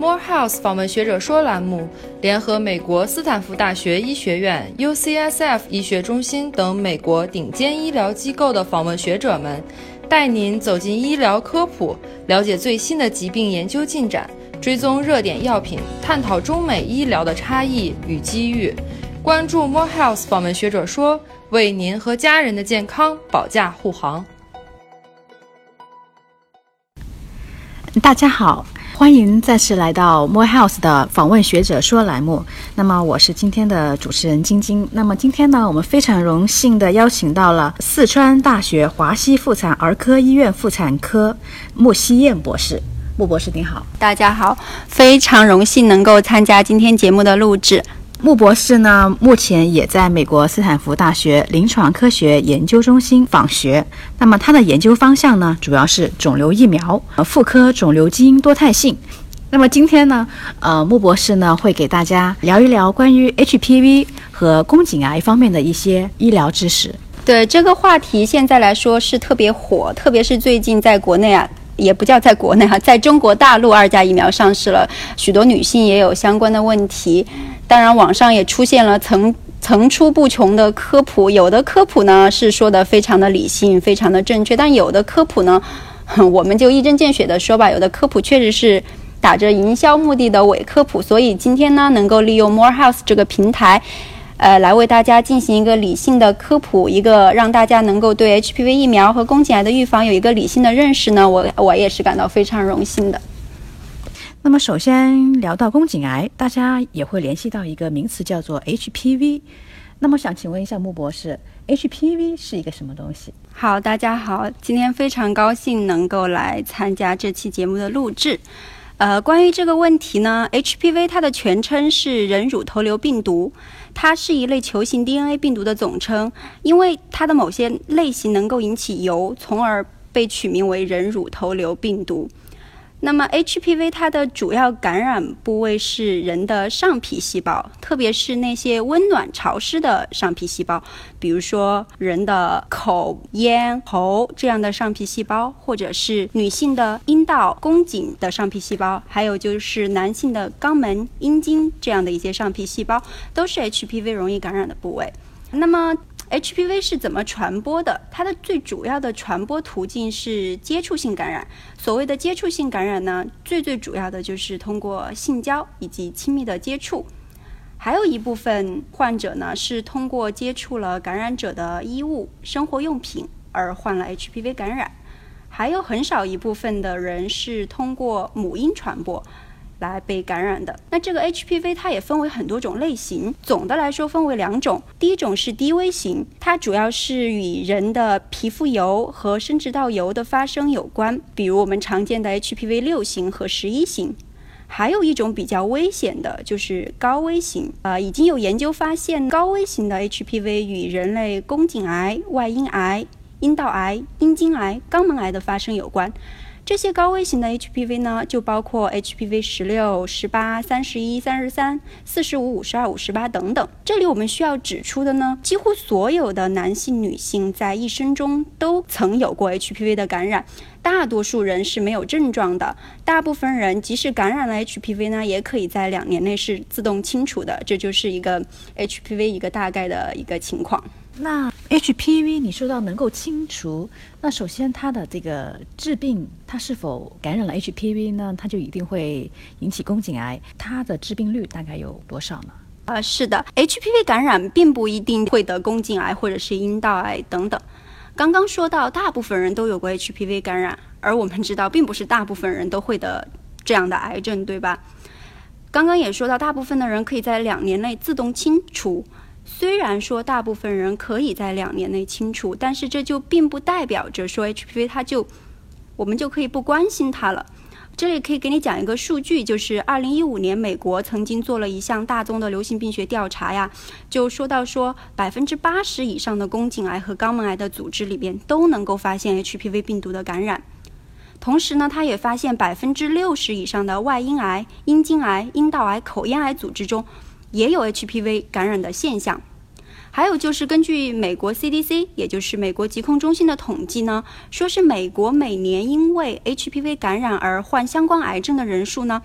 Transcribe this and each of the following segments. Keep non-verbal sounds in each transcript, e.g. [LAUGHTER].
Morehouse 访问学者说栏目联合美国斯坦福大学医学院、UCSF 医学中心等美国顶尖医疗机构的访问学者们，带您走进医疗科普，了解最新的疾病研究进展，追踪热点药品，探讨中美医疗的差异与机遇。关注 Morehouse 访问学者说，为您和家人的健康保驾护航。大家好。欢迎再次来到 Morehouse 的访问学者说栏目。那么我是今天的主持人晶晶。那么今天呢，我们非常荣幸的邀请到了四川大学华西妇产儿科医院妇产科穆希燕博士。穆博士您好，大家好，非常荣幸能够参加今天节目的录制。穆博士呢，目前也在美国斯坦福大学临床科学研究中心访学。那么他的研究方向呢，主要是肿瘤疫苗、妇科肿瘤基因多态性。那么今天呢，呃，穆博士呢会给大家聊一聊关于 HPV 和宫颈癌方面的一些医疗知识。对这个话题，现在来说是特别火，特别是最近在国内啊。也不叫在国内哈，在中国大陆二价疫苗上市了，许多女性也有相关的问题。当然，网上也出现了层层出不穷的科普，有的科普呢是说的非常的理性，非常的正确，但有的科普呢，[LAUGHS] 我们就一针见血的说吧，有的科普确实是打着营销目的的伪科普。所以今天呢，能够利用 Morehouse 这个平台。呃，来为大家进行一个理性的科普，一个让大家能够对 HPV 疫苗和宫颈癌的预防有一个理性的认识呢，我我也是感到非常荣幸的。那么，首先聊到宫颈癌，大家也会联系到一个名词叫做 HPV。那么，想请问一下穆博士，HPV 是一个什么东西？好，大家好，今天非常高兴能够来参加这期节目的录制。呃，关于这个问题呢，HPV 它的全称是人乳头瘤病毒，它是一类球形 DNA 病毒的总称，因为它的某些类型能够引起疣，从而被取名为人乳头瘤病毒。那么 HPV 它的主要感染部位是人的上皮细胞，特别是那些温暖潮湿的上皮细胞，比如说人的口、咽喉这样的上皮细胞，或者是女性的阴道、宫颈的上皮细胞，还有就是男性的肛门、阴茎这样的一些上皮细胞，都是 HPV 容易感染的部位。那么 HPV 是怎么传播的？它的最主要的传播途径是接触性感染。所谓的接触性感染呢，最最主要的就是通过性交以及亲密的接触。还有一部分患者呢，是通过接触了感染者的衣物、生活用品而患了 HPV 感染。还有很少一部分的人是通过母婴传播。来被感染的，那这个 HPV 它也分为很多种类型，总的来说分为两种。第一种是低危型，它主要是与人的皮肤疣和生殖道疣的发生有关，比如我们常见的 HPV 六型和十一型。还有一种比较危险的，就是高危型，呃，已经有研究发现，高危型的 HPV 与人类宫颈癌、外阴癌、阴道癌、阴茎癌、肛门癌的发生有关。这些高危型的 HPV 呢，就包括 HPV 十六、十八、三十一、三十三、四十五、五十二、五十八等等。这里我们需要指出的呢，几乎所有的男性、女性在一生中都曾有过 HPV 的感染，大多数人是没有症状的。大部分人即使感染了 HPV 呢，也可以在两年内是自动清除的。这就是一个 HPV 一个大概的一个情况。那 HPV 你说到能够清除，那首先它的这个致病，它是否感染了 HPV 呢？它就一定会引起宫颈癌？它的致病率大概有多少呢？啊，是的，HPV 感染并不一定会得宫颈癌或者是阴道癌等等。刚刚说到大部分人都有过 HPV 感染，而我们知道并不是大部分人都会得这样的癌症，对吧？刚刚也说到，大部分的人可以在两年内自动清除。虽然说大部分人可以在两年内清除，但是这就并不代表着说 HPV 它就我们就可以不关心它了。这里可以给你讲一个数据，就是二零一五年美国曾经做了一项大宗的流行病学调查呀，就说到说百分之八十以上的宫颈癌和肛门癌的组织里边都能够发现 HPV 病毒的感染。同时呢，他也发现百分之六十以上的外阴癌、阴茎癌、阴道癌、口咽癌组织中。也有 HPV 感染的现象，还有就是根据美国 CDC，也就是美国疾控中心的统计呢，说是美国每年因为 HPV 感染而患相关癌症的人数呢，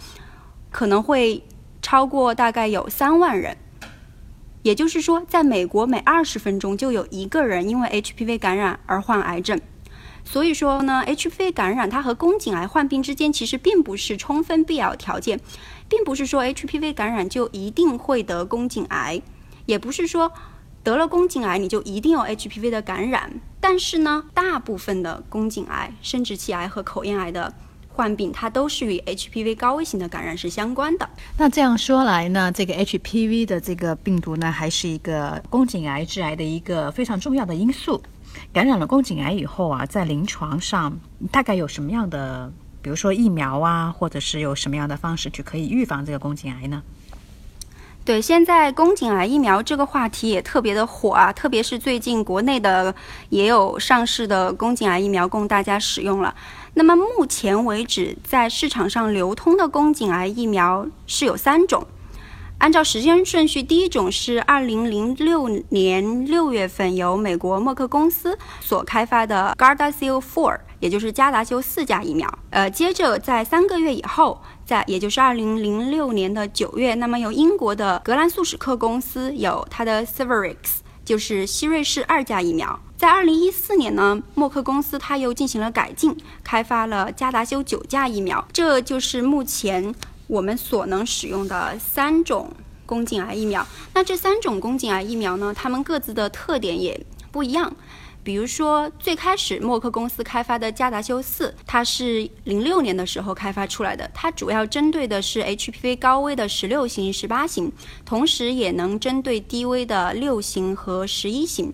可能会超过大概有三万人。也就是说，在美国每二十分钟就有一个人因为 HPV 感染而患癌症。所以说呢，HPV 感染它和宫颈癌患病之间其实并不是充分必要条件，并不是说 HPV 感染就一定会得宫颈癌，也不是说得了宫颈癌你就一定有 HPV 的感染。但是呢，大部分的宫颈癌、生殖器癌和口咽癌的患病，它都是与 HPV 高危型的感染是相关的。那这样说来呢，这个 HPV 的这个病毒呢，还是一个宫颈癌致癌的一个非常重要的因素。感染了宫颈癌以后啊，在临床上大概有什么样的，比如说疫苗啊，或者是有什么样的方式去可以预防这个宫颈癌呢？对，现在宫颈癌疫苗这个话题也特别的火啊，特别是最近国内的也有上市的宫颈癌疫苗供大家使用了。那么目前为止，在市场上流通的宫颈癌疫苗是有三种。按照时间顺序，第一种是二零零六年六月份由美国默克公司所开发的 Gardasil 四也就是加达修四价疫苗。呃，接着在三个月以后，在也就是二零零六年的九月，那么由英国的格兰素史克公司有它的 Severix，就是希瑞氏二价疫苗。在二零一四年呢，默克公司它又进行了改进，开发了加达修九价疫苗。这就是目前。我们所能使用的三种宫颈癌疫苗，那这三种宫颈癌疫苗呢，它们各自的特点也不一样。比如说，最开始默克公司开发的加达修四，它是零六年的时候开发出来的，它主要针对的是 HPV 高危的十六型、十八型，同时也能针对低危的六型和十一型。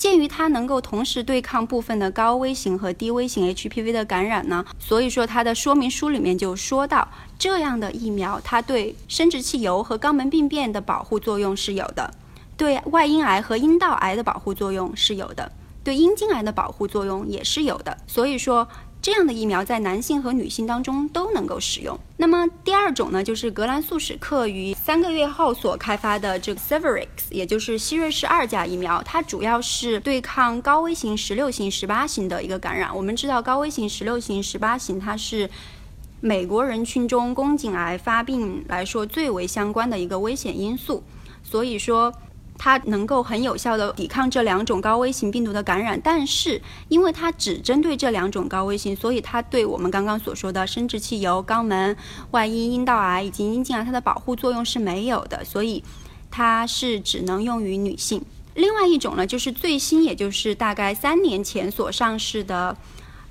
鉴于它能够同时对抗部分的高危型和低危型 HPV 的感染呢，所以说它的说明书里面就说到，这样的疫苗它对生殖器疣和肛门病变的保护作用是有的，对外阴癌和阴道癌的保护作用是有的，对阴茎癌的保护作用也是有的，所以说。这样的疫苗在男性和女性当中都能够使用。那么第二种呢，就是格兰素史克于三个月后所开发的这个 Severix，也就是希瑞氏二价疫苗，它主要是对抗高危型十六型、十八型的一个感染。我们知道高危型十六型、十八型，它是美国人群中宫颈癌发病来说最为相关的一个危险因素，所以说。它能够很有效的抵抗这两种高危型病毒的感染，但是因为它只针对这两种高危型，所以它对我们刚刚所说的生殖器疣、肛门、外阴、阴道癌以及阴茎癌，它的保护作用是没有的，所以它是只能用于女性。另外一种呢，就是最新，也就是大概三年前所上市的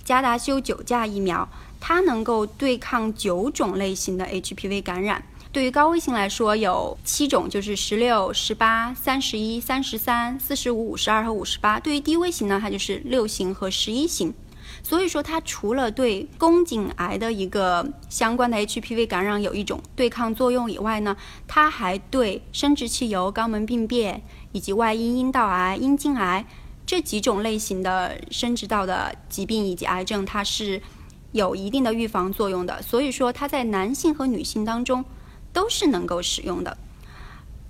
加达修九价疫苗，它能够对抗九种类型的 HPV 感染。对于高危型来说，有七种，就是十六、十八、三十一、三十三、四十五、五十二和五十八。对于低危型呢，它就是六型和十一型。所以说，它除了对宫颈癌的一个相关的 HPV 感染有一种对抗作用以外呢，它还对生殖器疣、肛门病变以及外阴阴道癌、阴茎癌这几种类型的生殖道的疾病以及癌症，它是有一定的预防作用的。所以说，它在男性和女性当中。都是能够使用的。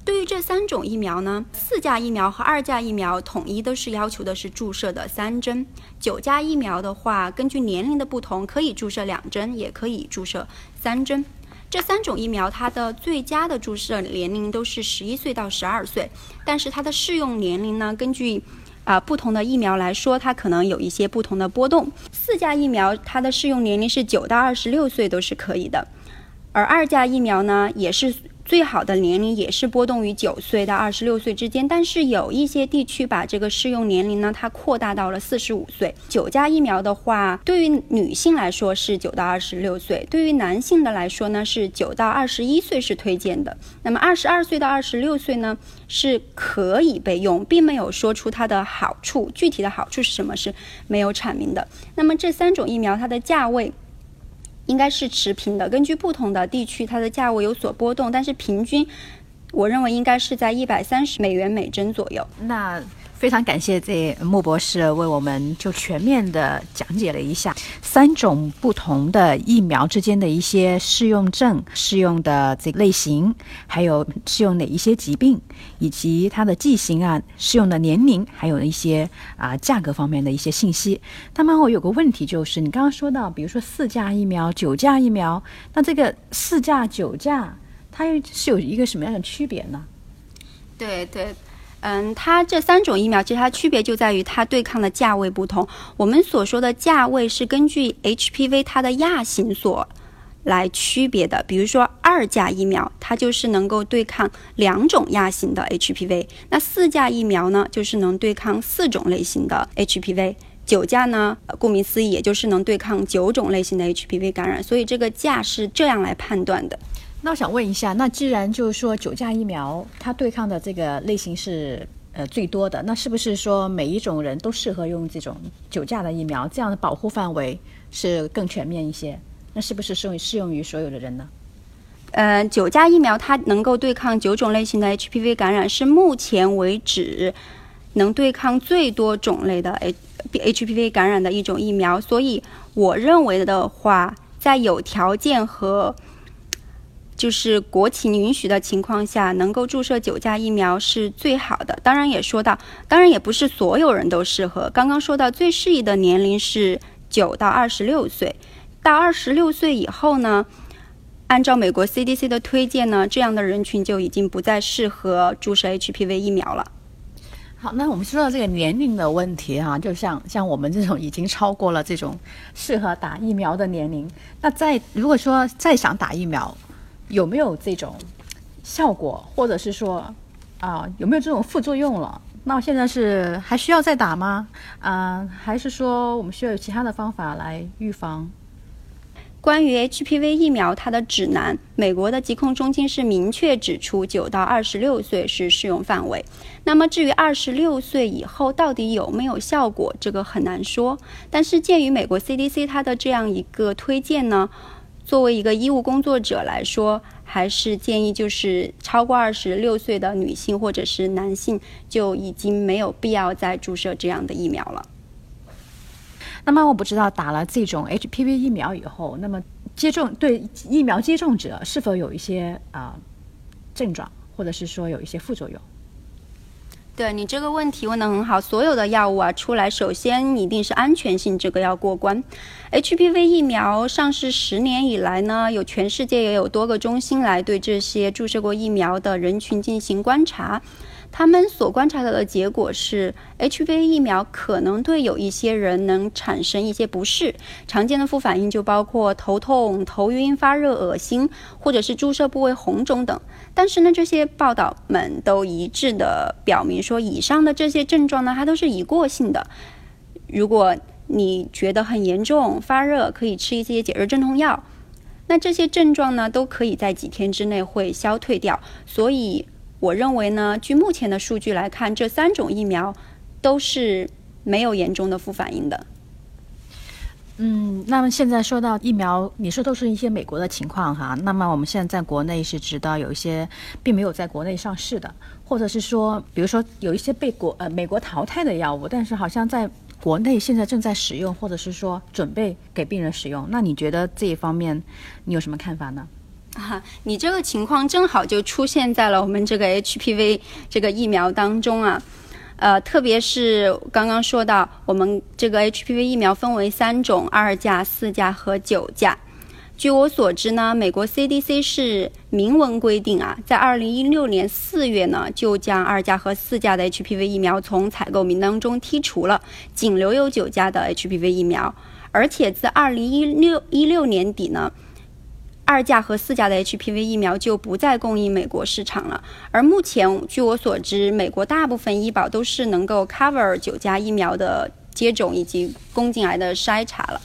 对于这三种疫苗呢，四价疫苗和二价疫苗统一都是要求的是注射的三针。九价疫苗的话，根据年龄的不同，可以注射两针，也可以注射三针。这三种疫苗它的最佳的注射年龄都是十一岁到十二岁，但是它的适用年龄呢，根据啊不同的疫苗来说，它可能有一些不同的波动。四价疫苗它的适用年龄是九到二十六岁都是可以的。而二价疫苗呢，也是最好的年龄，也是波动于九岁到二十六岁之间。但是有一些地区把这个适用年龄呢，它扩大到了四十五岁。九价疫苗的话，对于女性来说是九到二十六岁，对于男性的来说呢是九到二十一岁是推荐的。那么二十二岁到二十六岁呢是可以备用，并没有说出它的好处，具体的好处是什么是没有阐明的。那么这三种疫苗它的价位。应该是持平的，根据不同的地区，它的价位有所波动，但是平均，我认为应该是在一百三十美元每针左右。那非常感谢这莫博士为我们就全面的讲解了一下三种不同的疫苗之间的一些适用症、适用的这个类型，还有适用哪一些疾病，以及它的剂型啊、适用的年龄，还有一些啊价格方面的一些信息。那么我有个问题就是，你刚刚说到，比如说四价疫苗、九价疫苗，那这个四价、九价，它是有一个什么样的区别呢？对对。嗯，它这三种疫苗其实它区别就在于它对抗的价位不同。我们所说的价位是根据 HPV 它的亚型所来区别的。比如说二价疫苗，它就是能够对抗两种亚型的 HPV；那四价疫苗呢，就是能对抗四种类型的 HPV；九价呢，顾名思义，也就是能对抗九种类型的 HPV 感染。所以这个价是这样来判断的。那我想问一下，那既然就是说九价疫苗它对抗的这个类型是呃最多的，那是不是说每一种人都适合用这种九价的疫苗？这样的保护范围是更全面一些？那是不是适用适用于所有的人呢？呃，九价疫苗它能够对抗九种类型的 HPV 感染，是目前为止能对抗最多种类的 H HPV 感染的一种疫苗。所以我认为的话，在有条件和就是国情允许的情况下，能够注射九价疫苗是最好的。当然也说到，当然也不是所有人都适合。刚刚说到最适宜的年龄是九到二十六岁，到二十六岁以后呢，按照美国 CDC 的推荐呢，这样的人群就已经不再适合注射 HPV 疫苗了。好，那我们说到这个年龄的问题哈，就像像我们这种已经超过了这种适合打疫苗的年龄，那在如果说再想打疫苗。有没有这种效果，或者是说啊，有没有这种副作用了？那我现在是还需要再打吗？啊，还是说我们需要有其他的方法来预防？关于 HPV 疫苗，它的指南，美国的疾控中心是明确指出，九到二十六岁是适用范围。那么至于二十六岁以后到底有没有效果，这个很难说。但是鉴于美国 CDC 它的这样一个推荐呢？作为一个医务工作者来说，还是建议就是超过二十六岁的女性或者是男性就已经没有必要再注射这样的疫苗了。那么我不知道打了这种 HPV 疫苗以后，那么接种对疫苗接种者是否有一些啊症状，或者是说有一些副作用？对你这个问题问得很好，所有的药物啊出来，首先一定是安全性这个要过关。HPV 疫苗上市十年以来呢，有全世界也有多个中心来对这些注射过疫苗的人群进行观察。他们所观察到的结果是，HPV 疫苗可能对有一些人能产生一些不适，常见的副反应就包括头痛、头晕、发热、恶心，或者是注射部位红肿等。但是呢，这些报道们都一致的表明说，以上的这些症状呢，它都是已过性的。如果你觉得很严重、发热，可以吃一些解热镇痛药。那这些症状呢，都可以在几天之内会消退掉。所以。我认为呢，据目前的数据来看，这三种疫苗都是没有严重的副反应的。嗯，那么现在说到疫苗，你说都是一些美国的情况哈。那么我们现在在国内是知道有一些并没有在国内上市的，或者是说，比如说有一些被国呃美国淘汰的药物，但是好像在国内现在正在使用，或者是说准备给病人使用。那你觉得这一方面你有什么看法呢？啊，你这个情况正好就出现在了我们这个 HPV 这个疫苗当中啊，呃，特别是刚刚说到我们这个 HPV 疫苗分为三种：二价、四价和九价。据我所知呢，美国 CDC 是明文规定啊，在二零一六年四月呢，就将二价和四价的 HPV 疫苗从采购名单中剔除了，仅留有九价的 HPV 疫苗，而且自二零一六一六年底呢。二价和四价的 HPV 疫苗就不再供应美国市场了。而目前，据我所知，美国大部分医保都是能够 cover 九价疫苗的接种以及宫颈癌的筛查了。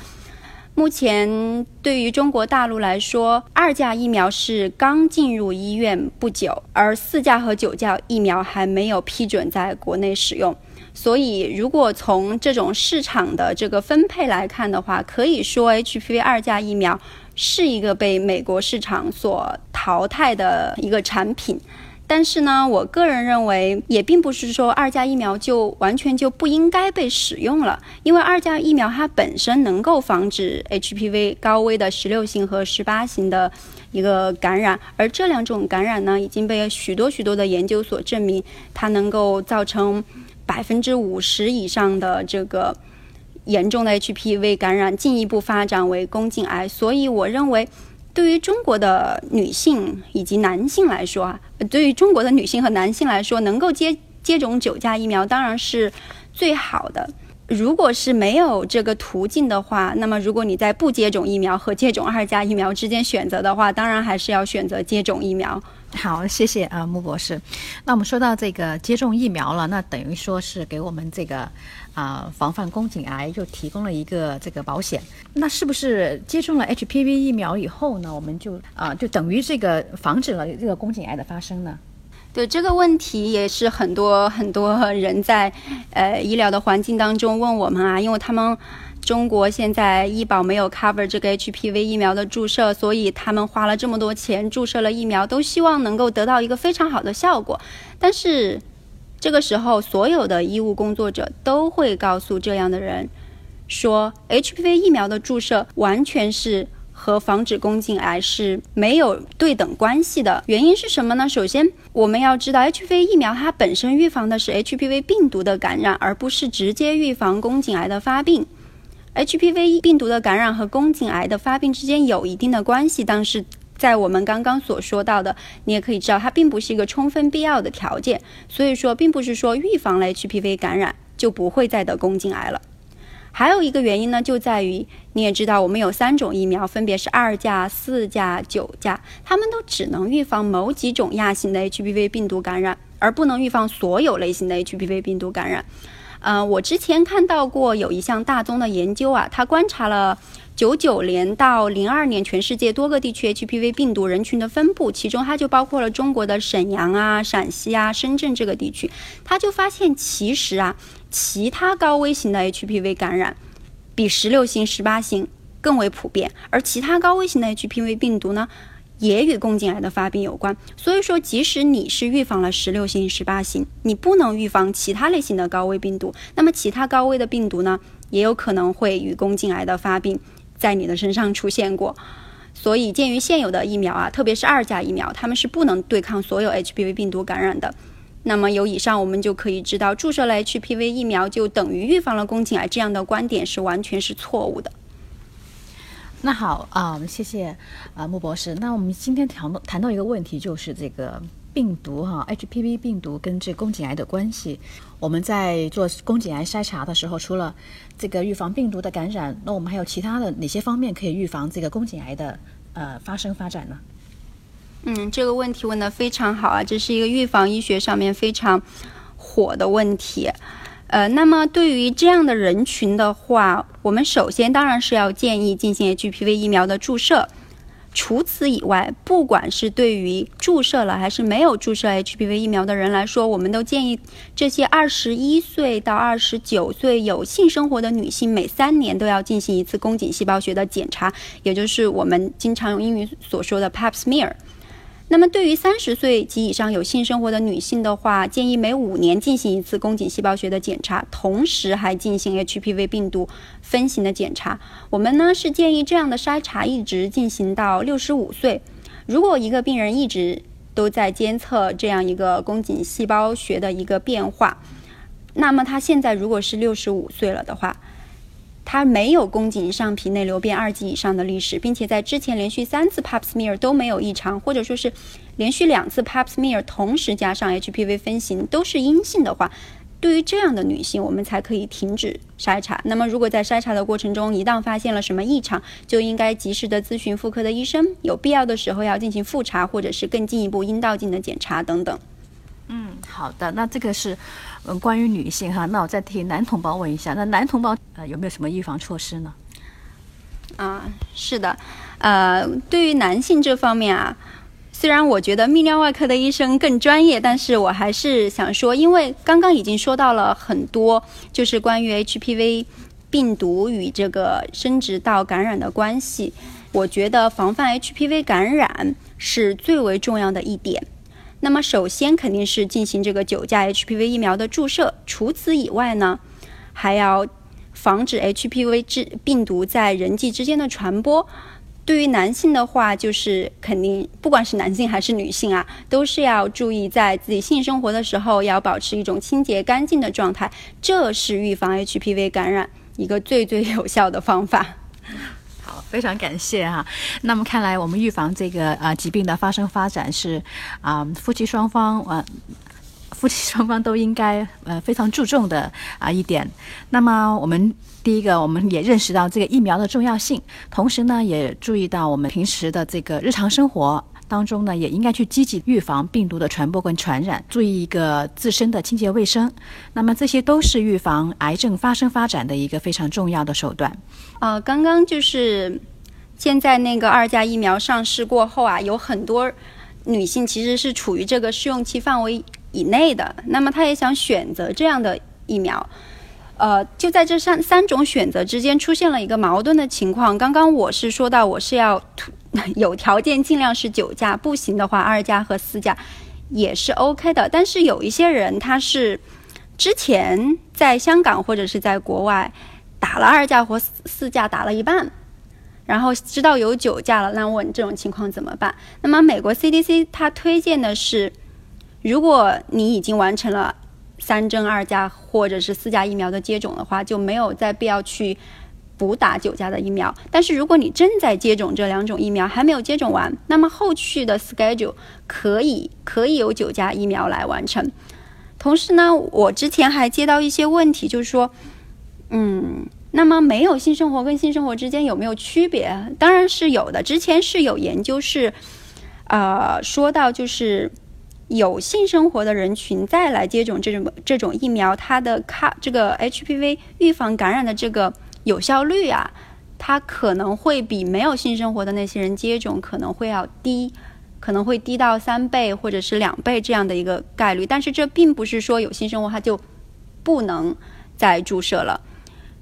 目前，对于中国大陆来说，二价疫苗是刚进入医院不久，而四价和九价疫苗还没有批准在国内使用。所以，如果从这种市场的这个分配来看的话，可以说 HPV 二价疫苗。是一个被美国市场所淘汰的一个产品，但是呢，我个人认为，也并不是说二价疫苗就完全就不应该被使用了，因为二价疫苗它本身能够防止 HPV 高危的十六型和十八型的一个感染，而这两种感染呢，已经被许多许多的研究所证明，它能够造成百分之五十以上的这个严重的 HPV 感染，进一步发展为宫颈癌。所以，我认为。对于中国的女性以及男性来说啊，对于中国的女性和男性来说，能够接接种九价疫苗当然是最好的。如果是没有这个途径的话，那么如果你在不接种疫苗和接种二价疫苗之间选择的话，当然还是要选择接种疫苗。好，谢谢啊，穆博士。那我们说到这个接种疫苗了，那等于说是给我们这个啊防范宫颈癌又提供了一个这个保险。那是不是接种了 HPV 疫苗以后呢，我们就啊就等于这个防止了这个宫颈癌的发生呢？对这个问题，也是很多很多人在呃医疗的环境当中问我们啊，因为他们中国现在医保没有 cover 这个 HPV 疫苗的注射，所以他们花了这么多钱注射了疫苗，都希望能够得到一个非常好的效果。但是这个时候，所有的医务工作者都会告诉这样的人说，HPV 疫苗的注射完全是。和防止宫颈癌是没有对等关系的。原因是什么呢？首先，我们要知道，HPV 疫苗它本身预防的是 HPV 病毒的感染，而不是直接预防宫颈癌的发病。HPV 病毒的感染和宫颈癌的发病之间有一定的关系，但是在我们刚刚所说到的，你也可以知道，它并不是一个充分必要的条件。所以说，并不是说预防了 HPV 感染就不会再得宫颈癌了。还有一个原因呢，就在于你也知道，我们有三种疫苗，分别是二价、四价、九价，它们都只能预防某几种亚型的 HPV 病毒感染，而不能预防所有类型的 HPV 病毒感染。呃，我之前看到过有一项大宗的研究啊，它观察了九九年到零二年全世界多个地区 HPV 病毒人群的分布，其中它就包括了中国的沈阳啊、陕西啊、深圳这个地区，它就发现其实啊。其他高危型的 HPV 感染比十六型、十八型更为普遍，而其他高危型的 HPV 病毒呢，也与宫颈癌的发病有关。所以说，即使你是预防了十六型、十八型，你不能预防其他类型的高危病毒。那么，其他高危的病毒呢，也有可能会与宫颈癌的发病在你的身上出现过。所以，鉴于现有的疫苗啊，特别是二价疫苗，它们是不能对抗所有 HPV 病毒感染的。那么有以上我们就可以知道，注射了 HPV 疫苗就等于预防了宫颈癌，这样的观点是完全是错误的。那好啊，我们谢谢啊，穆博士。那我们今天谈到谈到一个问题，就是这个病毒哈，HPV 病毒跟这宫颈癌的关系。我们在做宫颈癌筛查的时候，除了这个预防病毒的感染，那我们还有其他的哪些方面可以预防这个宫颈癌的呃发生发展呢？嗯，这个问题问的非常好啊，这是一个预防医学上面非常火的问题。呃，那么对于这样的人群的话，我们首先当然是要建议进行 HPV 疫苗的注射。除此以外，不管是对于注射了还是没有注射 HPV 疫苗的人来说，我们都建议这些二十一岁到二十九岁有性生活的女性，每三年都要进行一次宫颈细胞学的检查，也就是我们经常用英语所说的 Pap smear。那么，对于三十岁及以上有性生活的女性的话，建议每五年进行一次宫颈细胞学的检查，同时还进行 HPV 病毒分型的检查。我们呢是建议这样的筛查一直进行到六十五岁。如果一个病人一直都在监测这样一个宫颈细胞学的一个变化，那么他现在如果是六十五岁了的话，它没有宫颈上皮内瘤变二级以上的历史，并且在之前连续三次 Pap smear 都没有异常，或者说是连续两次 Pap smear 同时加上 HPV 分型都是阴性的话，对于这样的女性，我们才可以停止筛查。那么，如果在筛查的过程中一旦发现了什么异常，就应该及时的咨询妇科的医生，有必要的时候要进行复查，或者是更进一步阴道镜的检查等等。嗯，好的，那这个是。嗯，关于女性哈，那我再替男同胞问一下，那男同胞呃有没有什么预防措施呢？啊，是的，呃，对于男性这方面啊，虽然我觉得泌尿外科的医生更专业，但是我还是想说，因为刚刚已经说到了很多，就是关于 HPV 病毒与这个生殖道感染的关系，我觉得防范 HPV 感染是最为重要的一点。那么首先肯定是进行这个九价 HPV 疫苗的注射，除此以外呢，还要防止 HPV 之病毒在人际之间的传播。对于男性的话，就是肯定不管是男性还是女性啊，都是要注意在自己性生活的时候要保持一种清洁干净的状态，这是预防 HPV 感染一个最最有效的方法。非常感谢哈。那么看来我们预防这个啊疾病的发生发展是啊夫妻双方啊。夫妻双方都应该呃非常注重的啊一点。那么我们第一个，我们也认识到这个疫苗的重要性，同时呢，也注意到我们平时的这个日常生活当中呢，也应该去积极预防病毒的传播跟传染，注意一个自身的清洁卫生。那么这些都是预防癌症发生发展的一个非常重要的手段。呃，刚刚就是现在那个二价疫苗上市过后啊，有很多女性其实是处于这个试用期范围。以内的，那么她也想选择这样的疫苗，呃，就在这三三种选择之间出现了一个矛盾的情况。刚刚我是说到我是要 [LAUGHS] 有条件尽量是九价，不行的话二价和四价也是 OK 的。但是有一些人他是之前在香港或者是在国外打了二价或四价打了一半，然后知道有九价了，那问这种情况怎么办？那么美国 CDC 它推荐的是。如果你已经完成了三针二价或者是四价疫苗的接种的话，就没有再必要去补打九价的疫苗。但是如果你正在接种这两种疫苗还没有接种完，那么后续的 schedule 可以可以由九价疫苗来完成。同时呢，我之前还接到一些问题，就是说，嗯，那么没有性生活跟性生活之间有没有区别？当然是有的。之前是有研究是，呃，说到就是。有性生活的人群再来接种这种这种疫苗，它的卡这个 HPV 预防感染的这个有效率啊，它可能会比没有性生活的那些人接种可能会要低，可能会低到三倍或者是两倍这样的一个概率。但是这并不是说有性生活它就不能再注射了，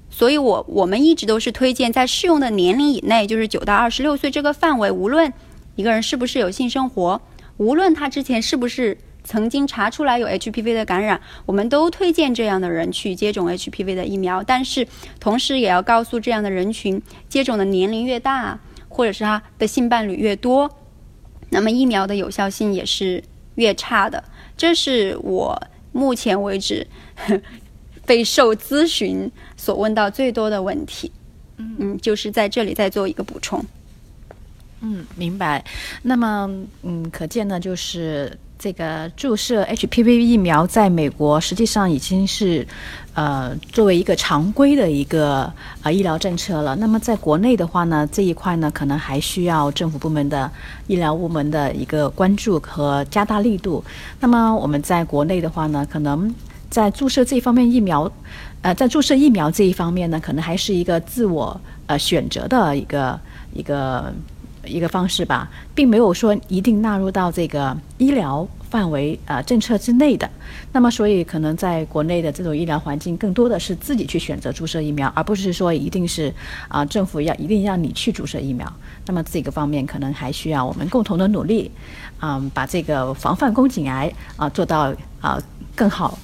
所以我我们一直都是推荐在适用的年龄以内，就是九到二十六岁这个范围，无论一个人是不是有性生活。无论他之前是不是曾经查出来有 HPV 的感染，我们都推荐这样的人去接种 HPV 的疫苗。但是，同时也要告诉这样的人群，接种的年龄越大，或者是他的性伴侣越多，那么疫苗的有效性也是越差的。这是我目前为止 [LAUGHS] 备受咨询所问到最多的问题。嗯，就是在这里再做一个补充。嗯，明白。那么，嗯，可见呢，就是这个注射 HPV 疫苗在美国实际上已经是，呃，作为一个常规的一个啊医疗政策了。那么，在国内的话呢，这一块呢，可能还需要政府部门的医疗部门的一个关注和加大力度。那么，我们在国内的话呢，可能在注射这方面疫苗，呃，在注射疫苗这一方面呢，可能还是一个自我呃选择的一个一个。一个方式吧，并没有说一定纳入到这个医疗范围啊政策之内的。那么，所以可能在国内的这种医疗环境，更多的是自己去选择注射疫苗，而不是说一定是啊政府要一定让你去注射疫苗。那么这个方面可能还需要我们共同的努力，嗯，把这个防范宫颈癌啊做到啊更好。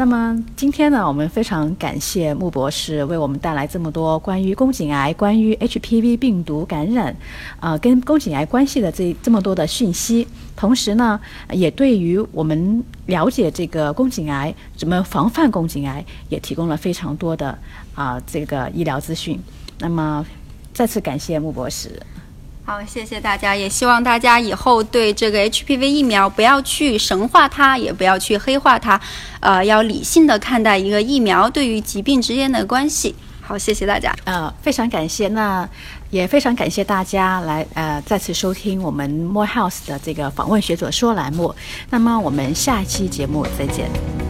那么今天呢，我们非常感谢穆博士为我们带来这么多关于宫颈癌、关于 HPV 病毒感染，啊，跟宫颈癌关系的这这么多的讯息。同时呢，也对于我们了解这个宫颈癌怎么防范宫颈癌，也提供了非常多的啊这个医疗资讯。那么再次感谢穆博士。好，谢谢大家，也希望大家以后对这个 HPV 疫苗不要去神化它，也不要去黑化它，呃，要理性的看待一个疫苗对于疾病之间的关系。好，谢谢大家。呃，非常感谢，那也非常感谢大家来呃再次收听我们 More House 的这个访问学者说栏目。那么我们下一期节目再见。